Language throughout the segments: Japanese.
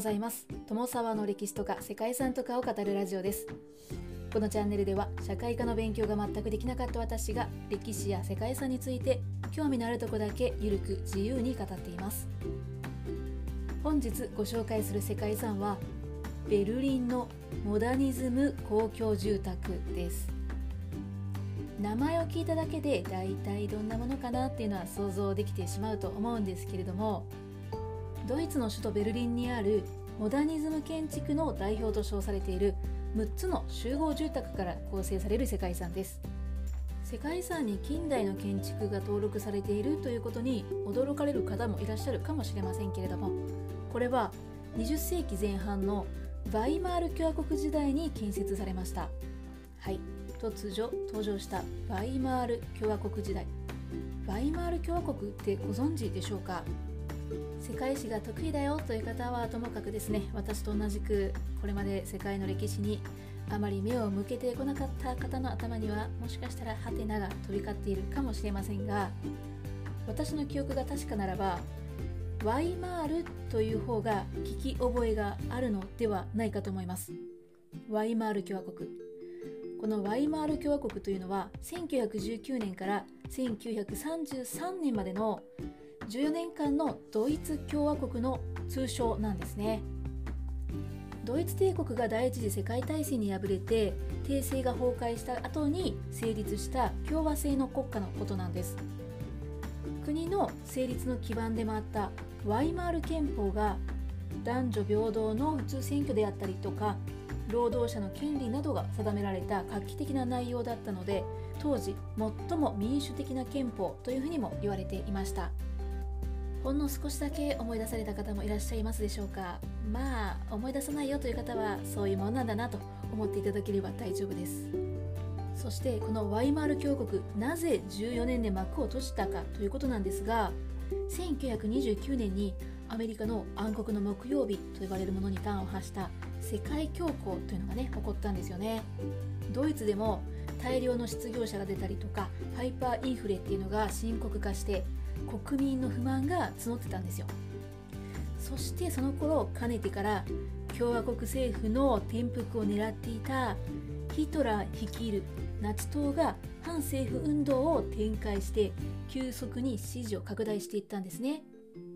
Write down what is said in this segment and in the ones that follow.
ございます。友沢の歴史とか世界遺産とかを語るラジオです。このチャンネルでは社会科の勉強が全くできなかった私が歴史や世界遺産について興味のあるとこだけゆるく自由に語っています。本日ご紹介する世界遺産はベルリンのモダニズム公共住宅です。名前を聞いただけで大体どんなものかなっていうのは想像できてしまうと思うんですけれどもドイツの首都ベルリンにあるモダニズム建築の代表と称されている6つの集合住宅から構成される世界遺産です。世界遺産に近代の建築が登録されているということに驚かれる方もいらっしゃるかもしれませんけれどもこれは20世紀前半のバイマール共和国時代に建設されました。はい。突如登場したバイマール共和国時代。バイマール共和国ってご存知でしょうか？世界史が得意だよという方はともかくですね。私と同じくこれまで世界の歴史にあまり目を向けてこなかった方の頭にはもしかしたらハテナが飛び交っているかもしれませんが私の記憶が確かならばワイマールという方が聞き覚えがあるのではないかと思います。ワイマール共和国。このワイマール共和国というのは1919年から1933年までの14年間のドイツ共和国の通称なんですね。ドイツ帝国が第一次世界大戦に敗れて帝政が崩壊した後に成立した共和制の国家のことなんです。国の成立の基盤でもあったワイマール憲法が男女平等の普通選挙であったりとか労働者の権利などが定められた画期的な内容だったので当時最も民主的な憲法というふうにも言われていました。ほんの少しだけ思い出された方もいらっしゃいますでしょうか。まあ思い出さないよという方はそういうもんなんだなと思っていただければ大丈夫です。そしてこのワイマール共和国なぜ14年で幕を閉じたかということなんですが1929年にアメリカの暗黒の木曜日と呼ばれるものに端を発した世界恐慌というのがね起こったんですよね。ドイツでも大量の失業者が出たりとかハイパーインフレっていうのが深刻化して国民の不満が募ってたんですよ。そしてその頃かねてから共和国政府の転覆を狙っていたヒトラー率いるナチ党が反政府運動を展開して急速に支持を拡大していったんですね。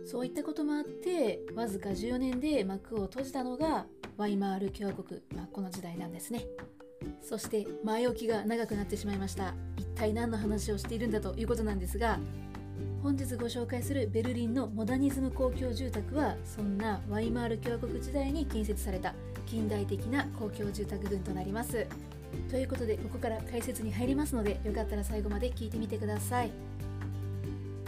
そういったこともあってわずか14年で幕を閉じたのがワイマール共和国、まあ、この時代なんですね。そして前置きが長くなってしまいました。一体何の話をしているんだということなんですが本日ご紹介するベルリンのモダニズム公共住宅はそんなワイマール共和国時代に建設された近代的な公共住宅群となります。ということでここから解説に入りますのでよかったら最後まで聞いてみてください。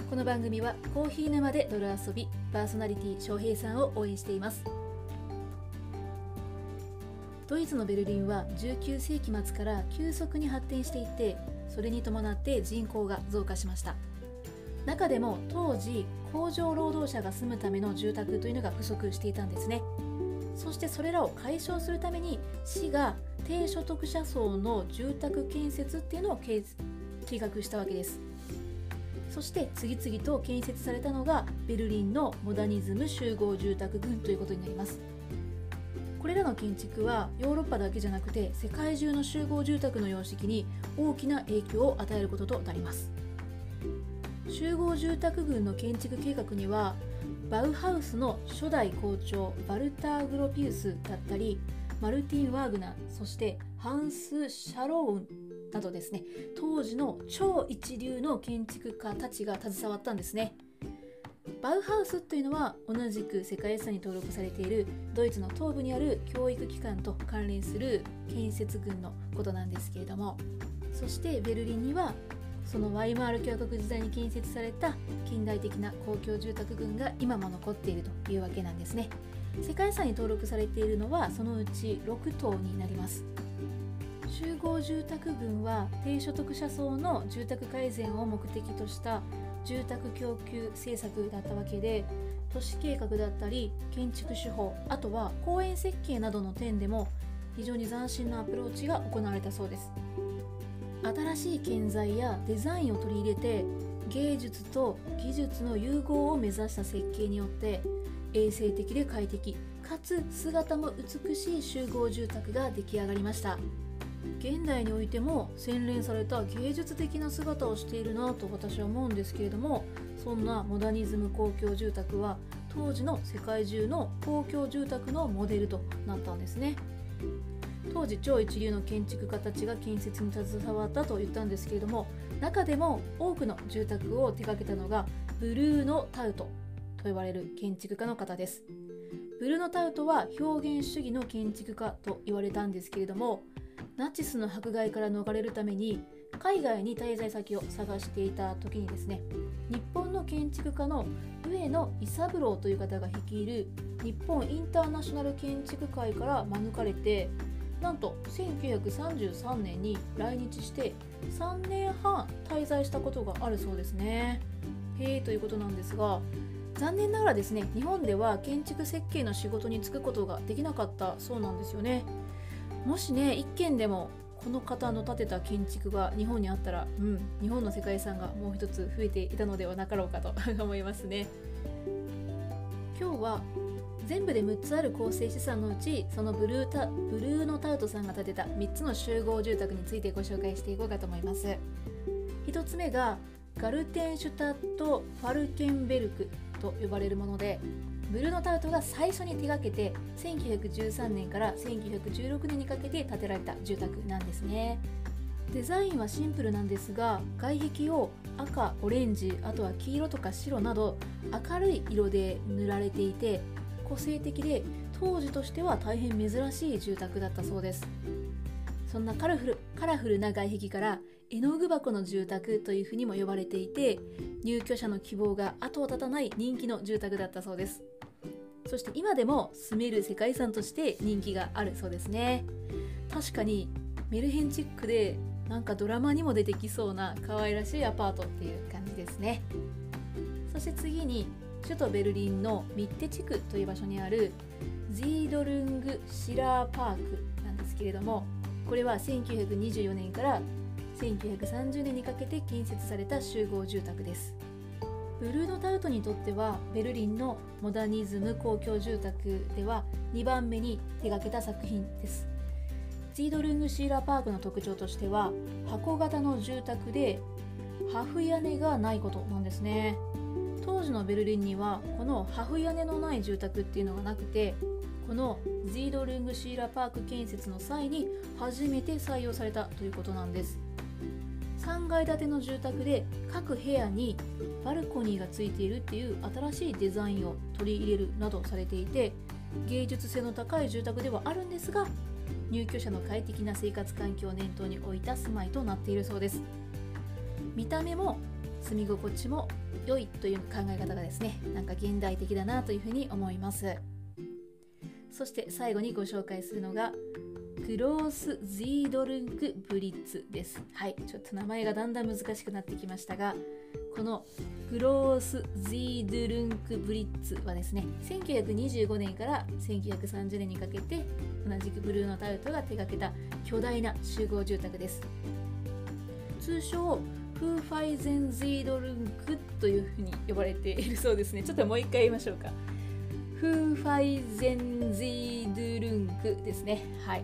この番組はコーヒー沼で泥遊びパーソナリティ翔平さんを応援しています。ドイツのベルリンは19世紀末から急速に発展していってそれに伴って人口が増加しました。中でも当時工場労働者が住むための住宅というのが不足していたんですね。そしてそれらを解消するために市が低所得者層の住宅建設っていうのを計画したわけです。そして次々と建設されたのがベルリンのモダニズム集合住宅群ということになります。これらの建築はヨーロッパだけじゃなくて世界中の集合住宅の様式に大きな影響を与えることとなります。集合住宅群の建築計画にはバウハウスの初代校長バルター・グロピウスだったりマルティン・ワーグナーそしてハンス・シャローンなどですね。当時の超一流の建築家たちが携わったんですね。バウハウスというのは同じく世界遺産に登録されているドイツの東部にある教育機関と関連する建設群のことなんですけれども。そしてベルリンにはそのワイマール共和国時代に建設された近代的な公共住宅群が今も残っているというわけなんですね。世界遺産に登録されているのはそのうち6棟になります。集合住宅群は低所得者層の住宅改善を目的とした住宅供給政策だったわけで都市計画だったり建築手法あとは公園設計などの点でも非常に斬新なアプローチが行われたそうです。新しい建材やデザインを取り入れて芸術と技術の融合を目指した設計によって衛生的で快適かつ姿も美しい集合住宅が出来上がりました。現代においても洗練された芸術的な姿をしているなと私は思うんですけれどもそんなモダニズム公共住宅は当時の世界中の公共住宅のモデルとなったんですね。当時超一流の建築家たちが建設に携わったと言ったんですけれども中でも多くの住宅を手掛けたのがブルーノ・タウトと呼ばれる建築家の方です。ブルーノ・タウトは表現主義の建築家と言われたんですけれどもナチスの迫害から逃れるために海外に滞在先を探していた時にですね日本の建築家の上野伊三郎という方が率いる日本インターナショナル建築会から免れてなんと1933年に来日して3年半滞在したことがあるそうですね。へえということなんですが残念ながらですね日本では建築設計の仕事に就くことができなかったそうなんですよね。もしね一軒でもこの方の建てた建築が日本にあったら、うん、日本の世界遺産がもう一つ増えていたのではなかろうかと 思いますね。今日は全部で6つある構成資産のうちそのブルータブルーノタウトさんが建てた3つの集合住宅についてご紹介していこうかと思います。1つ目がガルテンシュタット・ファルケンベルクと呼ばれるものでブルーノ・タウトが最初に手がけて1913年から1916年にかけて建てられた住宅なんですね。デザインはシンプルなんですが外壁を赤オレンジあとは黄色とか白など明るい色で塗られていて個性的で当時としては大変珍しい住宅だったそうです。そんなカラフルカラフルな外壁から絵の具箱の住宅というふうにも呼ばれていて入居者の希望が後を絶たない人気の住宅だったそうです。そして今でも住める世界遺産として人気があるそうですね。確かにメルヘンチックでなんかドラマにも出てきそうな可愛らしいアパートっていう感じですね。そして次に首都ベルリンのミッテ地区という場所にあるジードルング・シラーパークなんですけれどもこれは1924年から1930年にかけて建設された集合住宅です。ブルーノ・タウトにとってはベルリンのモダニズム公共住宅では2番目に手がけた作品です。ジードルング・シーラーパークの特徴としては箱型の住宅でハフ屋根がないことなんですね。時のベルリンにはこのハフ屋根のない住宅っていうのがなくてこのジードルング・シーラパーク建設の際に初めて採用されたということなんです。3階建ての住宅で各部屋にバルコニーがついているっていう新しいデザインを取り入れるなどされていて芸術性の高い住宅ではあるんですが入居者の快適な生活環境を念頭に置いた住まいとなっているそうです。見た目も住み心地も良いという考え方がですねなんか現代的だなというふうに思いますそして最後にご紹介するのがクロース・ジードルンク・ブリッツです。はい、ちょっと名前がだんだん難しくなってきましたが、このグロース・ジードルンク・ブリッツはですね、1925年から1930年にかけて同じくブルーノ・タウトが手掛けた巨大な集合住宅です。通称フーファイゼン・ジードルンクというふうに呼ばれているそうですね。ちょっともう一回言いましょうか。フーファイゼン・ジードルンクですね。はい。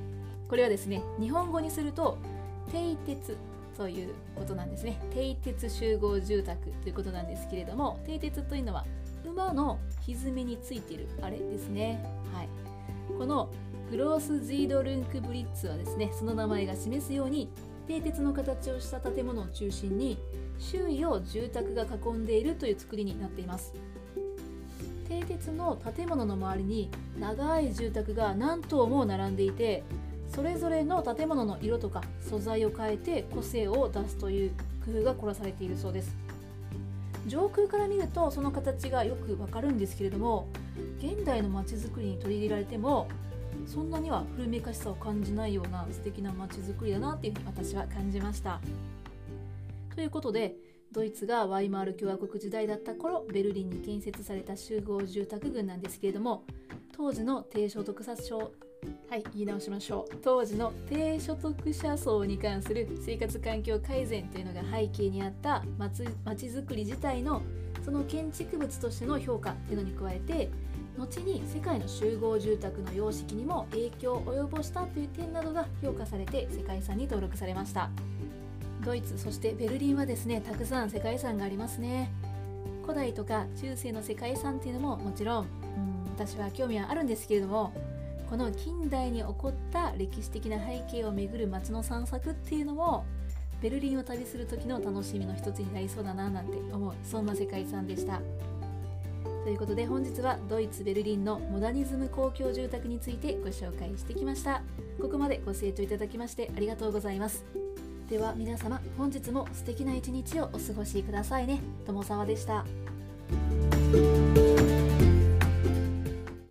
これはですね日本語にすると蹄鉄ということなんですね蹄鉄集合住宅ということなんですけれども蹄鉄というのは馬の蹄についているあれですねはいこのグロース・ジードルンク・ブリッツはですねその名前が示すように蹄鉄の形をした建物を中心に周囲を住宅が囲んでいるという作りになっています。蹄鉄の建物の周りに長い住宅が何棟も並んでいてそれぞれの建物の色とか素材を変えて個性を出すという工夫が凝らされているそうです。上空から見るとその形がよくわかるんですけれども現代の街づくりに取り入れられてもそんなには古めかしさを感じないような素敵な街づくりだなっていうふうに私は感じました。ということでドイツがワイマール共和国時代だった頃ベルリンに建設された集合住宅群なんですけれども当時の低所得者はい言い直しましょう。当時の低所得者層に関する生活環境改善というのが背景にあった街づくり自体のその建築物としての評価っていうのに加えて後に世界の集合住宅の様式にも影響を及ぼしたという点などが評価されて世界遺産に登録されました。ドイツそしてベルリンはですねたくさん世界遺産がありますね。古代とか中世の世界遺産っていうのももちろん、ん、私は興味はあるんですけれどもこの近代に起こった歴史的な背景をめぐる街の散策っていうのもベルリンを旅する時の楽しみの一つになりそうだななんて思うそんな世界遺産でした。ということで本日はドイツ・ベルリンのモダニズム公共住宅についてご紹介してきました。ここまでご清聴いただきましてありがとうございます。では皆様本日も素敵な一日をお過ごしくださいね。友沢でした。